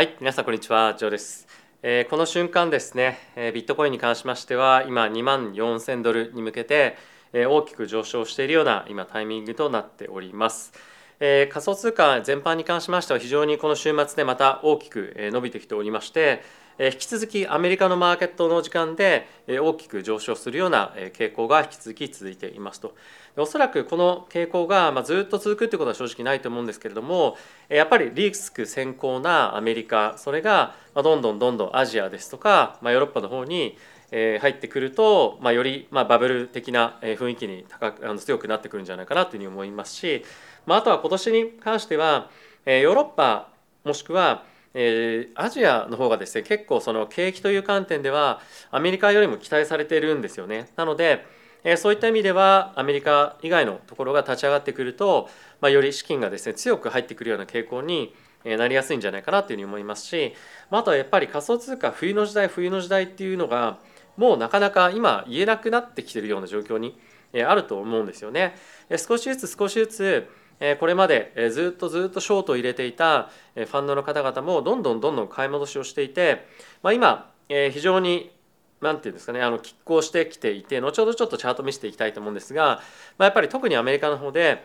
はい、皆さんこんにちは、ジョーです。えーこの瞬間ですね、えービットコインに関しましては今2万4000ドルに向けて、えー大きく上昇しているような今タイミングとなっております。えー仮想通貨全般に関しましては非常にこの週末でまた大きくえ伸びてきておりまして、引き続きアメリカのマーケットの時間で大きく上昇するような傾向が引き続き続いていますと。おそらくこの傾向がずっと続くということは正直ないと思うんですけれどもやっぱりリスク先行なアメリカそれがどんどんどんどんアジアですとか、ヨーロッパの方に入ってくると、ま、よりまバブル的な雰囲気に高くあの強くなってくるんじゃないかなというふうに思いますし、まあ、とは今年に関してはヨーロッパもしくはえーアジアの方がですね結構その景気という観点ではアメリカよりも期待されているんですよね。なのでえーそういった意味ではアメリカ以外のところが立ち上がってくると、まあ、より資金がですね強く入ってくるような傾向になりやすいんじゃないかなというふうに思いますし、まあ、あとはやっぱり仮想通貨冬の時代冬の時代っていうのがもうなかなか今言えなくなってきているような状況にあると思うんですよね。少しずつ少しずつこれまでずっとずっとショートを入れていたファンドの方々もどんどんどんどん買い戻しをしていて、まあ、今非常になんていうんですかねあの拮抗してきていて後ほどちょっとチャート見せていきたいと思うんですが、まあ、やっぱり特にアメリカの方で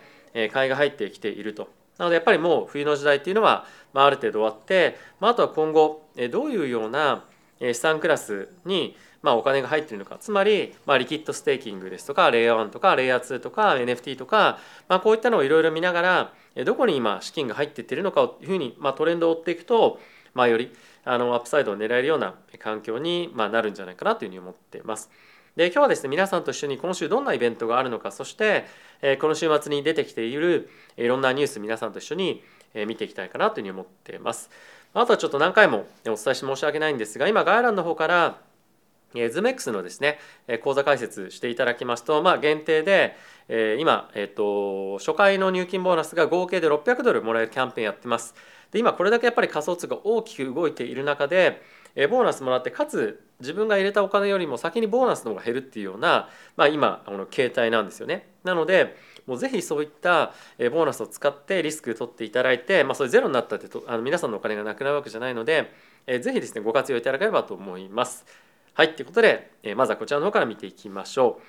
買いが入ってきていると。なのでやっぱりもう冬の時代っていうのは、まあ、ある程度終わって、まあ、あとは今後どういうような資産クラスにまあお金が入ってるのかつまりまあ liquid staking ですとかレイヤー1とかレイヤー2とか NFT とかまあこういったのをいろいろ見ながらどこに今資金が入っていってるのかをいうふうにまあトレンドを追っていくとまあよりあの upside を狙えるような環境にまあなるんじゃないかなというふうに思っています。で今日はですね皆さんと一緒に今週どんなイベントがあるのかそしてえーこの週末に出てきているいろんなニュース皆さんと一緒に見ていきたいかなというふうに思っています。あとはちょっと何回もお伝えして申し訳ないんですが今概要欄の方からえー ZoomX のですね講座解説していただきますと、まあ、限定で、今、えー、と初回の入金ボーナスが合計で600ドルもらえるキャンペーンやってます。で今これだけやっぱり仮想通貨が大きく動いている中で、ボーナスもらってかつ自分が入れたお金よりも先にボーナスの方が減るっていうような、まあ、今あの形態なんですよね。なのでもうぜひそういったボーナスを使ってリスク取っていただいて、まあ、それゼロになったってとあの皆さんのお金がなくなるわけじゃないので、えーぜひですねご活用いただければと思います。はい、ということで、えーまずはこちらの方から見ていきましょう。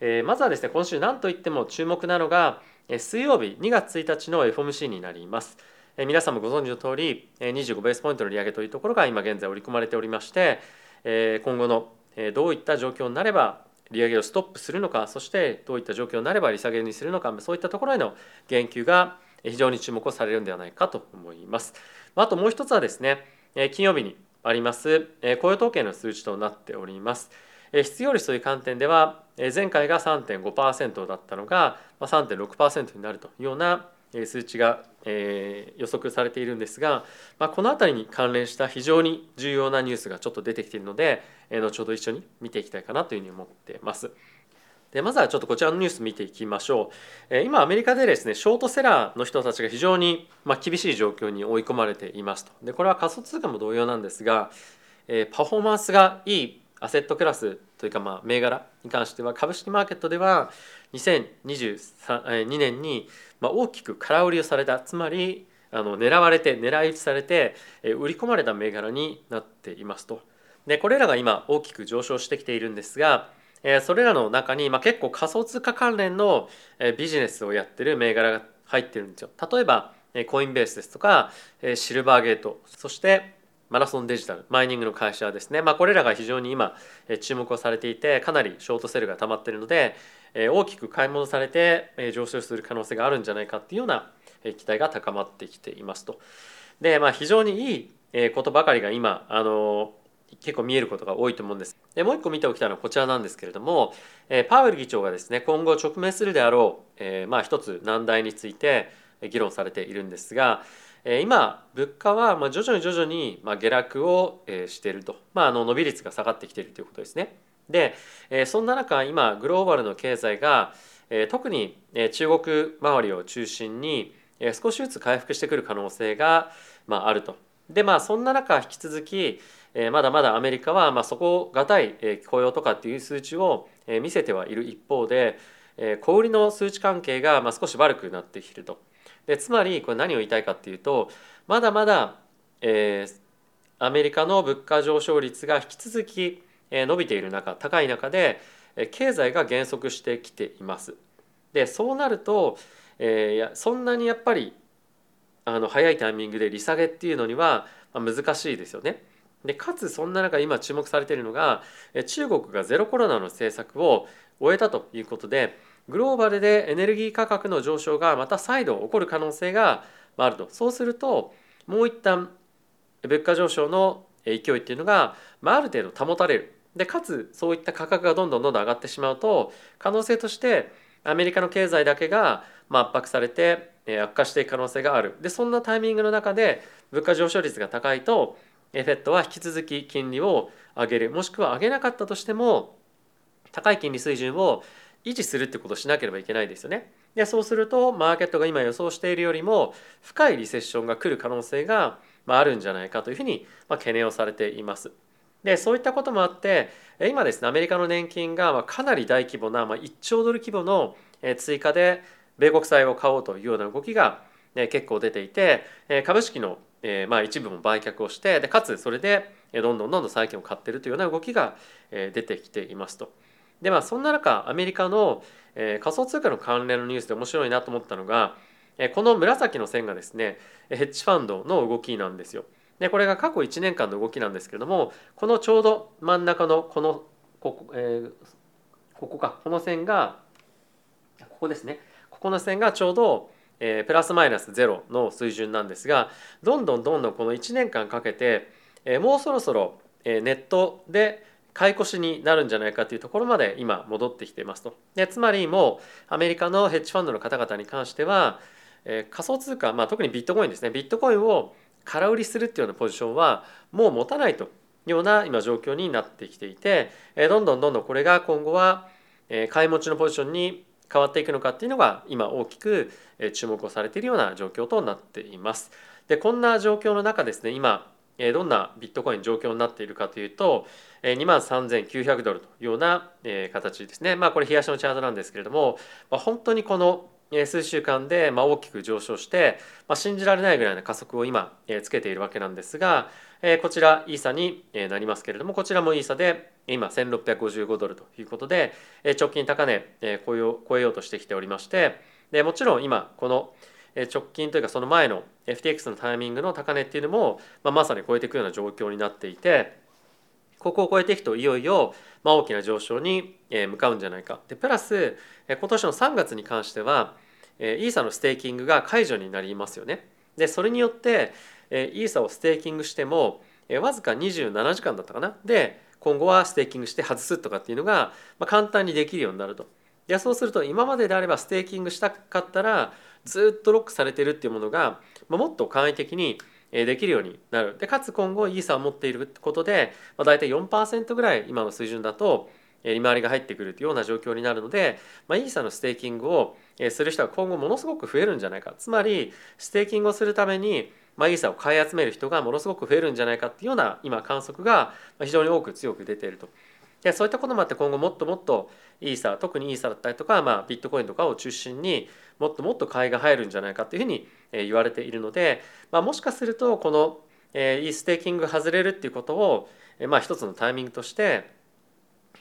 えーまずはですね、今週何といっても注目なのが、えー水曜日2月1日の FOMC になります。えー皆さんもご存知の通り、えー25ベースポイントの利上げというところが今現在織り込まれておりまして、えー今後のえーどういった状況になれば利上げをストップするのか、そしてどういった状況になれば利下げにするのか、そういったところへの言及が非常に注目をされるのではないかと思います。あともう一つはですね、金曜日にありますえ雇用統計の数値となっております。え失業率という観点ではえ前回が3.5%だったのがまあ3.6%になるというような数値がえ予測されているんですが、まあ、この辺りに関連した非常に重要なニュースがちょっと出てきているのでえ後ほど一緒に見ていきたいかなというふうに思っています。でまずはちょっとこちらのニュース見ていきましょう。え今アメリカでですねショートセラーの人たちが非常にまあ厳しい状況に追い込まれていますと。でこれは仮想通貨も同様なんですが、えパフォーマンスがいいアセットクラスというかまあ銘柄に関しては株式マーケットでは2022年に大きく空売りをされたつまりあの狙われて狙い撃ちされて売り込まれた銘柄になっていますと。でこれらが今大きく上昇してきているんですがえそれらの中に、まあ、結構仮想通貨関連のビジネスをやってる銘柄が入ってるんですよ。例えばコインベースですとかシルバーゲートそしてマラソンデジタルマイニングの会社ですね、まあ、これらが非常に今注目をされていてかなりショートセルが溜まっているので大きく買い戻されて上昇する可能性があるんじゃないかっていうような期待が高まってきていますと。でまあ非常にいいことばかりが今あの結構見えることが多いと思うんです。でもう一個見ておきたいのはこちらなんですけれども、えパウエル議長がですね今後直面するであろう、えまあ一つ難題について議論されているんですが、え今物価はまあ徐々に徐々にまあ下落をしていると、まあ、あの伸び率が下がってきているということですね。で、えそんな中今グローバルの経済が、え特に中国周りを中心に少しずつ回復してくる可能性がまああると。でまあそんな中引き続きえまだまだアメリカはまあ底堅いえ雇用とかっていう数値をえ見せてはいる一方でえ小売りの数値関係がまあ少し悪くなってきていると。でつまりこれ何を言いたいかっていうとまだまだ、えーアメリカの物価上昇率が引き続き伸びている中高い中で経済が減速してきています。でそうなると、えー、やそんなにやっぱりあの早いタイミングで利下げっていうのには難しいですよね。でかつそんな中今注目されているのが中国がゼロコロナの政策を終えたということでグローバルでエネルギー価格の上昇がまた再度起こる可能性があると。そうするともう一旦物価上昇の勢いっていうのが、まあ、ある程度保たれる。でかつそういった価格がどんどんどんどん上がってしまうと可能性としてアメリカの経済だけが圧迫されて悪化していく可能性がある。でそんなタイミングの中で物価上昇率が高いと FED は引き続き金利を上げるもしくは上げなかったとしても高い金利水準を維持するってことをしなければいけないですよね。でそうするとマーケットが今予想しているよりも深いリセッションが来る可能性があるんじゃないかというふうに懸念をされています。でそういったこともあって今ですねアメリカの年金がかなり大規模な1兆ドル規模の追加で米国債を買おうというような動きが結構出ていて株式のまあ一部も売却をしてでかつそれでどんどんどんどん債券を買ってるというような動きが出てきていますと。でまあそんな中アメリカの仮想通貨の関連のニュースで面白いなと思ったのがこの紫の線がですねヘッジファンドの動きなんですよ。でこれが過去1年間の動きなんですけれどもこのちょうど真ん中のこのここ,、えー、ここかこの線がここですねここの線がちょうど、えー、プラスマイナスゼロの水準なんですがどんどんどんどんこの1年間かけて、えー、もうそろそろ、えー、ネットで買い越しになるんじゃないかというところまで今戻ってきていますと。でつまりもうアメリカのヘッジファンドの方々に関しては、えー、仮想通貨、まあ、特にビットコインですねビットコインを空売りするっていうようなポジションはもう持たないというような今状況になってきていてえどんどんどんどんこれが今後は買い持ちのポジションに変わっていくのかっていうのが今大きく注目をされているような状況となっています。でこんな状況の中ですね今どんなビットコイン状況になっているかというと2万3900ドルというような形ですねまあこれ冷やしのチャートなんですけれども本当にこの数週間で大きく上昇して、ま、信じられないぐらいの加速を今つけているわけなんですがこちらイーサになりますけれどもこちらもイーサで今1655ドルということで直近高値超えよう超えようとしてきておりましてでもちろん今この直近というかその前の FTX のタイミングの高値っていうのも、まあ、まさに超えていくような状況になっていてここを超えていくといよいよ大きな上昇に向かうんじゃないかでプラス今年の3月に関してはイーサの staking が解除になりますよね。でそれによってイーサを staking してもわずか27時間だったかな。で今後は staking して外すとかっていうのが簡単にできるようになると。でそうすると今までであれば staking したかったらずっとロックされてるっていうものがもっと簡易的にできるようになる。でかつ今後イーサを持っていることで、まあ、大体4%ぐらい今の水準だと利回りが入ってくるというような状況になるので、まあ、イーサの staking をする人は今後ものすごく増えるんじゃないか。つまり staking をするために、まあ、イーサを買い集める人がものすごく増えるんじゃないかっていうような今観測が非常に多く強く出ていると。でそういったこともあって今後もっともっとイーサ特にイーサだったりとか、まあ、ビットコインとかを中心にもっともっと買いが入るんじゃないかというふうに言われているので、まあ、もしかするとこのイーステーキング外れるっていうことを、まあ、一つのタイミングとして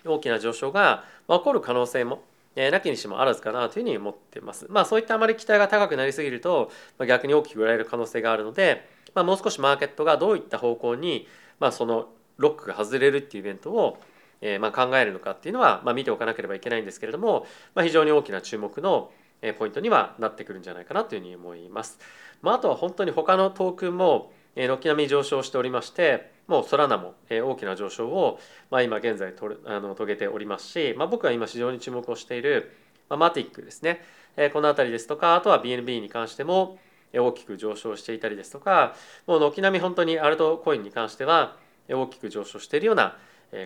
大きな上昇が起こる可能性もなきにしもあらずかなというふうに思ってます。まあそういったあまり期待が高くなりすぎるとま逆に大きく売られる可能性があるので、まあ、もう少しマーケットがどういった方向に、まあ、そのロックが外れるっていうイベントをえー、まあ考えるのかっていうのは、まあ、見ておかなければいけないんですけれども、まあ、非常に大きな注目のポイントにはなってくるんじゃないかなというふうに思います。まあ、あとは本当に他のトークンも軒並み上昇しておりましてもうソラナも大きな上昇を、まあ、今現在とあの遂げておりますし、まあ、僕が今非常に注目をしている、まあ、マティックですねえこの辺りですとかあとは BNB に関しても大きく上昇していたりですとかもう軒並み本当にアルトコインに関しては大きく上昇しているような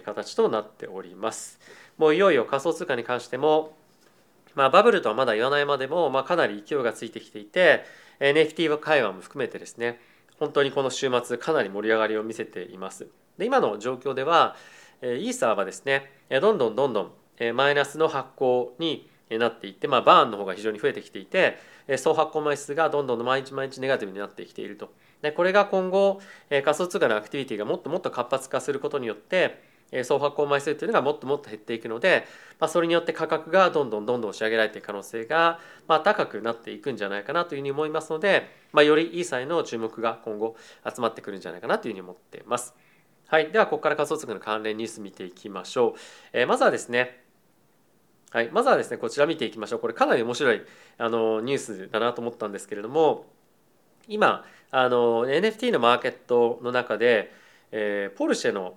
形となっております。もういよいよ仮想通貨に関しても、まあ、バブルとはまだ言わないまでも、まあ、かなり勢いがついてきていて NFT 会話も含めてですね本当にこの週末かなり盛り上がりを見せています。で今の状況ではイーサーはですねどんどんどんどんマイナスの発行になっていって、まあ、バーンの方が非常に増えてきていて総発行枚数がどんどん毎日毎日ネガティブになってきているとでこれが今後仮想通貨のアクティビティがもっともっと活発化することによって総発行枚数というのがもっともっと減っていくので、まあ、それによって価格がどんどんどんどん押し上げられていく可能性が、まあ、高くなっていくんじゃないかなというふうに思いますので、まあ、よりいい際の注目が今後集まってくるんじゃないかなというふうに思っています。はい、ではここから仮想通貨の関連ニュース見ていきましょう。えー、まずはですねはい、まずはですねこちら見ていきましょうこれかなり面白いあのニュースだなと思ったんですけれども今あの NFT のマーケットの中で、えー、ポルシェの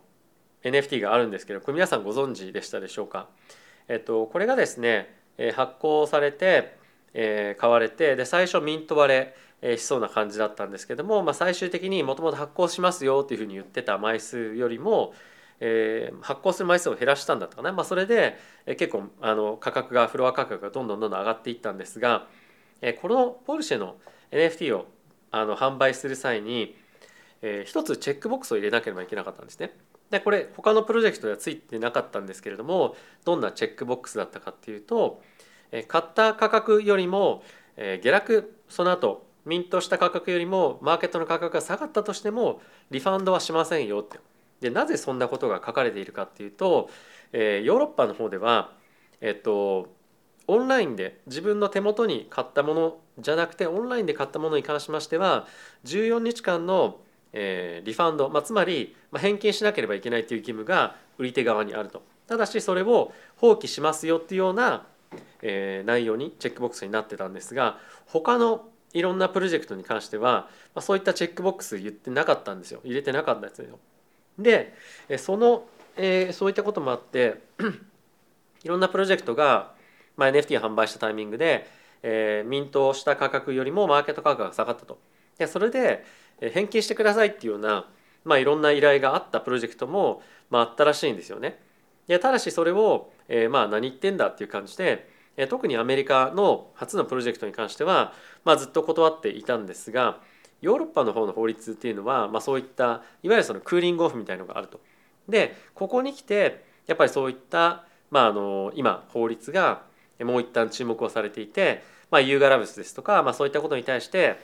NFT があるんですけどこれ皆さんご存知でしたでしょうか、えっと、これがですね発行されて、え、買われてで最初ミント割れしそうな感じだったんですけども、まあ、最終的にもともと発行しますよっていうふうに言ってた枚数よりも、えー、発行する枚数を減らしたんだったかな、まあ、それで、え、結構あの価格がフロア価格がどんどんどんどん上がっていったんですが、えー、このポルシェの NFT をあの販売する際に、えー、一つチェックボックスを入れなければいけなかったんですね。でこれ他のプロジェクトではついてなかったんですけれどもどんなチェックボックスだったかっていうと買った価格よりも下落その後ミントした価格よりもマーケットの価格が下がったとしてもリファンドはしませんよって。でなぜそんなことが書かれているかっていうと、ヨーロッパの方ではえっとオンラインで自分の手元に買ったものじゃなくてオンラインで買ったものに関しましては14日間のえー、リファンド、まあ、つまり、ま、返金しなければいけないという義務が売り手側にあるとただしそれを放棄しますよっていうような、えー、内容にチェックボックスになってたんですが他のいろんなプロジェクトに関しては、まあ、そういったチェックボックス言ってなかったんですよ入れてなかったんですよ。でその、えー、そういったこともあって いろんなプロジェクトが、まあ、NFT を販売したタイミングで、えー、ミントした価格よりもマーケット価格が下がったと。でそれで返金してくださいっていうような、まあ、いろんな依頼があったプロジェクトも、まあ、あったらしいんですよね。でただしそれを、えー、まあ何言ってんだっていう感じで、えー、特にアメリカの初のプロジェクトに関しては、まあ、ずっと断っていたんですがヨーロッパの方の法律っていうのは、まあ、そういったいわゆるそのクーリングオフみたいのがあると。でここに来てやっぱりそういった、まあ、あの今法律がもう一旦注目をされていて、まあ、ユーガラブスですとか、まあ、そういったことに対して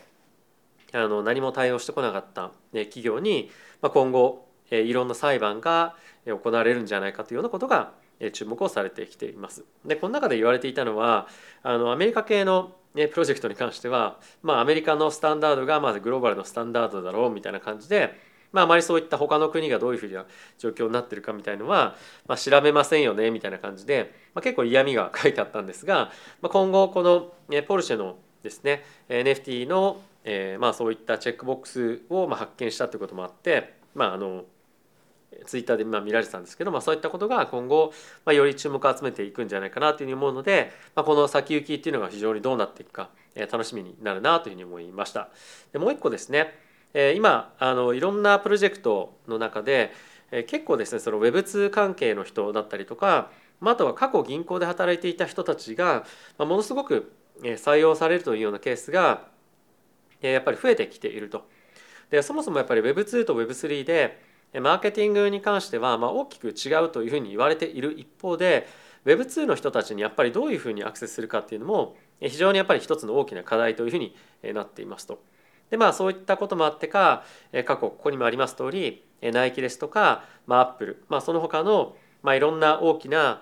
あの何も対応してこなかった企業に今後いろんな裁判が行われるんじゃないかというようなことが注目をされてきています。でこの中で言われていたのはあのアメリカ系のプロジェクトに関しては、まあ、アメリカのスタンダードがまずグローバルのスタンダードだろうみたいな感じで、まあ、あまりそういった他の国がどういうふうな状況になってるかみたいのは、まあ、調べませんよねみたいな感じで、まあ、結構嫌味が書いてあったんですが、まあ、今後このポルシェのですね NFT のえー、まあそういったチェックボックスをまあ発見したということもあってまああのツイッターでまあ見られてたんですけど、まあ、そういったことが今後、まあ、より注目を集めていくんじゃないかなというふうに思うので、まあ、この先行きっていうのが非常にどうなっていくか、えー、楽しみになるなというふうに思いました。でもう一個ですね、えー、今あのいろんなプロジェクトの中で、えー、結構ですねその Web2 関係の人だったりとか、まあ、あとは過去銀行で働いていた人たちが、まあ、ものすごく採用されるというようなケースがやっぱり増えてきていると。でそもそもやっぱり Web2 と Web3 でマーケティングに関してはま大きく違うというふうに言われている一方で Web2 の人たちにやっぱりどういうふうにアクセスするかっていうのも非常にやっぱり一つの大きな課題というふうになっていますと。でまあそういったこともあってか過去ここにもあります通りナイキですとか、ま、アップル、まあ、その他の、まあ、いろんな大きな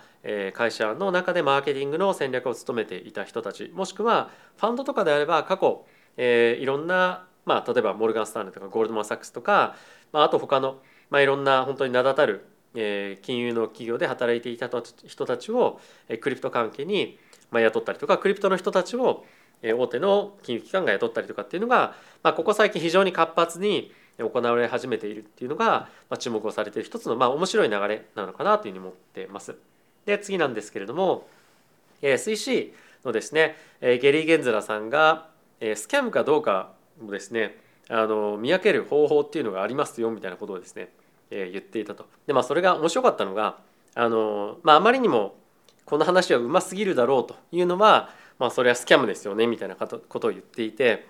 会社の中でマーケティングの戦略を務めていた人たちもしくはファンドとかであれば過去えー、いろんな、まあ、例えばモルガン・スタンレーとかゴールドマン・サックスとか、まあ、あと他の、まあ、いろんな本当に名だたる、えー、金融の企業で働いていた人たちを、えー、クリプト関係に、まあ、雇ったりとかクリプトの人たちを、えー、大手の金融機関が雇ったりとかっていうのが、まあ、ここ最近非常に活発に行われ始めているっていうのが、まあ、注目をされている一つの、まあ、面白い流れなのかなというふうに思ってます。で次なんですけれども、えー、SEC のですね、えー、ゲリー・ゲンズラさんがスキャムかどうかもですねあの見分ける方法っていうのがありますよみたいなことをですね、えー、言っていたと。でまあそれが面白かったのがあの、まあ、あまりにもこの話はうますぎるだろうというのは、まあ、それはスキャムですよねみたいなことを言っていて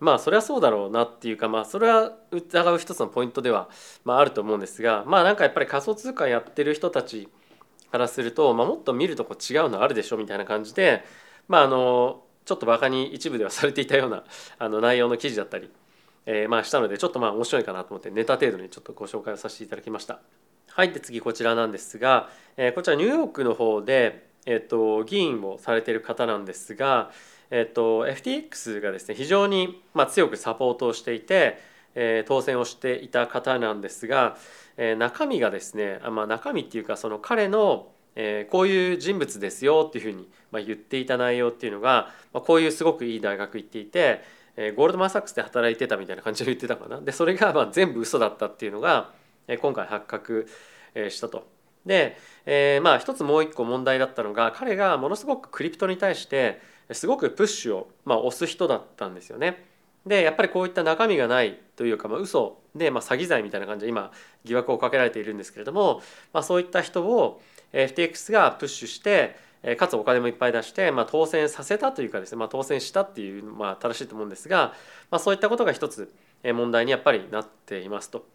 まあそれはそうだろうなっていうかまあそれは疑う一つのポイントでは、まあ、あると思うんですがまあなんかやっぱり仮想通貨やってる人たちからすると、まあ、もっと見るとこ違うのあるでしょみたいな感じでまああのちょっとバカに一部ではされていたような あの内容の記事だったりえー、まあしたのでちょっとまあ面白いかなと思ってネタ程度にちょっとご紹介をさせていただきました。はいで次こちらなんですが、えー、こちらニューヨークの方で、えーと、議員をされている方なんですが、えーと、FTX がですね非常に、まあ、強くサポートをしていて、えー、当選をしていた方なんですが、えー、中身がですね、まあ、中身っていうかその彼のえー、こういう人物ですよっていうふうに、まあ、言っていた内容っていうのが、まあ、こういうすごくいい大学行っていて、えー、ゴールドマン・サックスで働いてたみたいな感じで言ってたかなでそれがまあ全部嘘だったっていうのが、えー、今回発覚えしたと。で、えー、まあ一つもう一個問題だったのが彼がものすごくクリプトに対してすごくプッシュを、まあ、押す人だったんですよね。でやっぱりこういった中身がないというか、まあ、嘘で、まあ、詐欺罪みたいな感じで今疑惑をかけられているんですけれども、まあ、そういった人を FTX がプッシュしてかつお金もいっぱい出して、まあ、当選させたというかですね、まあ、当選したっていう、まあ、正しいと思うんですが、まあ、そういったことが一つ問題にやっぱりなっていますと。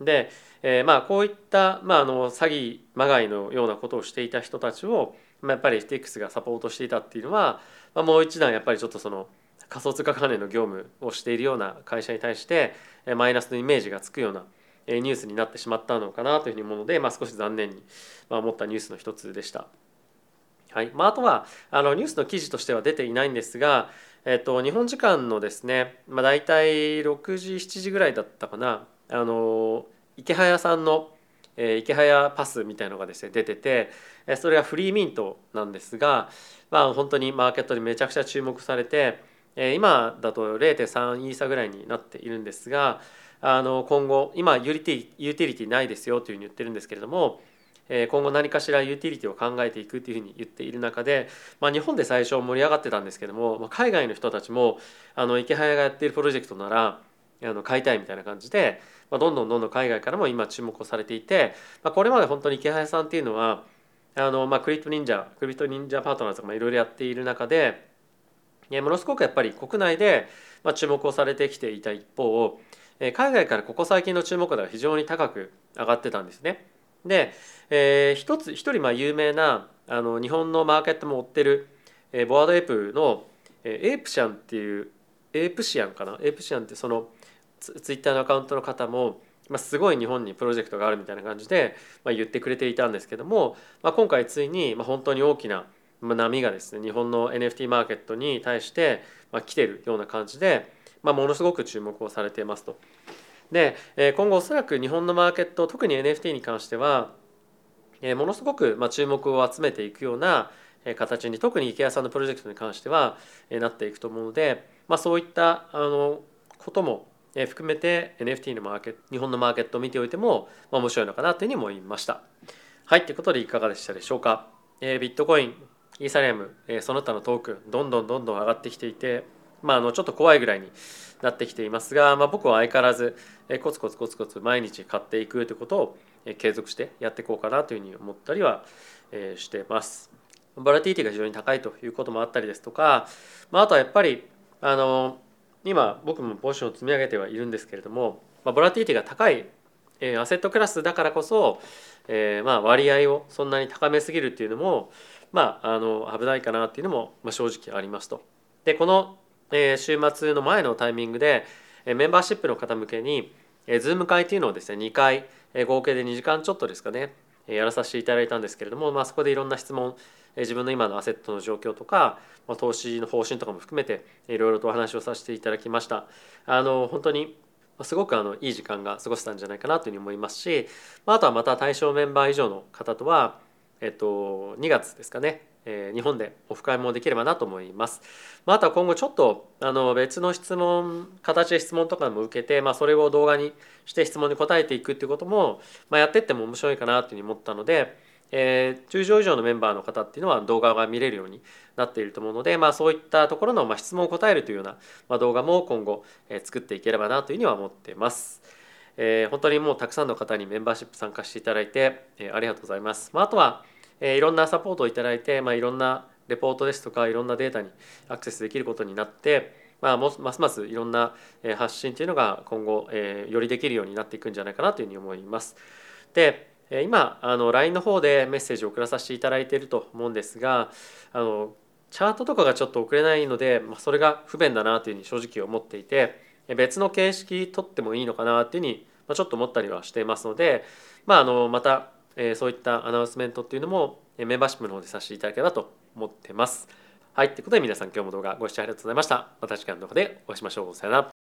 で、えー、まあこういった、まあ、あの詐欺まがいのようなことをしていた人たちを、まあ、やっぱり FTX がサポートしていたっていうのは、まあ、もう一段やっぱりちょっとその仮想通貨関連の業務をしているような会社に対してマイナスのイメージがつくようなニュースになってしまったのかなというふうに思うので、まあ、少し残念に思ったニュースの一つでした。はいまあ、あとはあのニュースの記事としては出ていないんですが、えっと、日本時間のですね、まあ、大体6時7時ぐらいだったかなあの池早さんの、えー、池早パスみたいのがですね出ててそれが free mint なんですが、まあ、本当にマーケットでめちゃくちゃ注目されて、今だと0.3イーサぐらいになっているんですがあの今後今 uti- utility ないですよというふうに言ってるんですけれども今後何かしら utility を考えていくというふうに言っている中で、まあ、日本で最初盛り上がってたんですけども、海外の人たちもあの池早がやっているプロジェクトならあの買いたいみたいな感じで、まあ、どんどんどんどん海外からも今注目をされていて、まあ、これまで本当に池早さんっていうのはあの、まあ、クリプト忍者クリプト忍者パートナーズとかいろいろやっている中でものすごくやっぱり国内で注目をされてきていた一方海外からここ最近の注目度が非常に高く上がってたんですね。で、えー、一つ一人まあ有名なあの日本のマーケットも追ってる、えー、ボワードエープの、えー、エープシャンっていうエープシアンかな？エープシアンってそのツイッターのアカウントの方も、まあ、すごい日本にプロジェクトがあるみたいな感じで、まあ、言ってくれていたんですけども、まあ、今回ついに、まあ、本当に大きな波がですね日本の NFT マーケットに対して、まあ、来てるような感じで、まあ、ものすごく注目をされていますと。で今後おそらく日本のマーケット特に NFT に関してはものすごく注目を集めていくような形に特に池谷さんのプロジェクトに関してはなっていくと思うので、まあ、そういったあのことも含めて NFT のマーケット日本のマーケットを見ておいても面白いのかなというふうに思いました。はいということでいかがでしたでしょうか？ビットコインイーサリアムえその他のトークンどんどんどんどん上がってきていてまあ、あのちょっと怖いぐらいになってきていますが、まあ、僕は相変わらずえコツコツコツコツ毎日買っていくということをえ継続してやっていこうかなというふうに思ったりはえしてます。ボラティリティが非常に高いということもあったりですとか、まあ、あとはやっぱりあの今僕もポジションを積み上げてはいるんですけれども、まあ、ボラティリティが高い asset class だからこそ、えー、まあ割合をそんなに高めすぎるっていうのも、まあ、あの危ないかなっていうのも正直ありますと。でこのえ週末の前のタイミングでメンバーシップの方向けにズーム会っていうのをですね2回合計で2時間ちょっとですかねやらさせていただいたんですけれども、まあ、そこでいろんな質問自分の今のアセットの状況とか投資の方針とかも含めていろいろとお話をさせていただきましたあの本当にすごくあのいい時間が過ごせたんじゃないかなというふうに思いますしあとはまた対象メンバー以上の方とは、えっと、2月ですかねえー、日本でオフ会もできればなと思います。まあ、あとは今後ちょっとあの別の質問形で質問とかも受けて、まあ、それを動画にして質問に答えていくっていうことも、まあ、やってっても面白いかなというふうに思ったので、えー、10以上のメンバーの方っていうのは動画が見れるようになっていると思うので、まあ、そういったところのま質問を答えるというような、ま、動画も今後、え、作っていければなというふうには思ってます。えー、本当にもうたくさんの方にメンバーシップ参加していただいて、えー、ありがとうございます。まあ、あとはえいろんなサポートをいただいて、まあ、いろんなレポートですとかいろんなデータにアクセスできることになって、まあ、ますますいろんな発信というのが今後、えよりできるようになっていくんじゃないかなというふうに思います。で今あの LINE の方でメッセージを送らさせていただいていると思うんですがあのチャートとかがちょっと送れないので、まあ、それが不便だなというふうに正直思っていて別の形式取ってもいいのかなっていうふうにまちょっと思ったりはしていますので、まあ、あのまたえそういったアナウンスメントっていうのもメンバーシップの方でさせていただければと思ってます。はい、ということで皆さん今日も動画ご視聴ありがとうございました。また次回の動画でお会いしましょう。さよなら。